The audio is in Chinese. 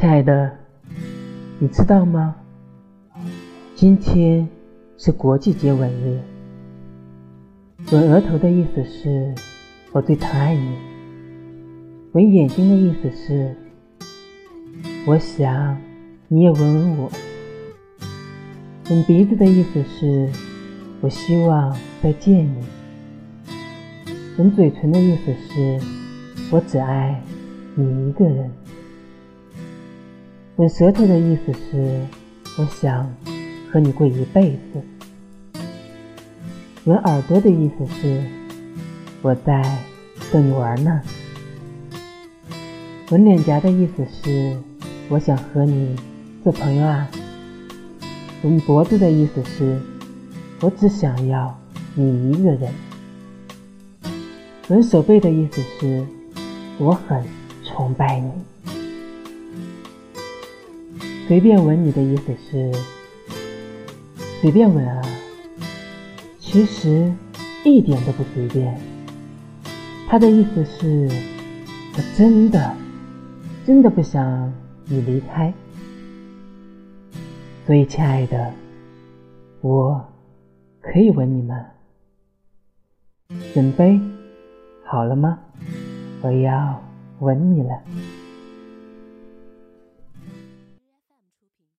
亲爱的，你知道吗？今天是国际接吻日。吻额头的意思是我最疼爱你。吻眼睛的意思是我想你也吻吻我。吻鼻子的意思是我希望再见你。吻嘴唇的意思是我只爱你一个人。吻舌头的意思是，我想和你过一辈子。吻耳朵的意思是，我在逗你玩呢。吻脸颊的意思是，我想和你做朋友啊。吻脖子的意思是，我只想要你一个人。吻手背的意思是，我很崇拜你。随便吻你的意思是随便吻啊，其实一点都不随便。他的意思是，我真的真的不想你离开。所以，亲爱的，我可以吻你吗？准备好了吗？我要吻你了。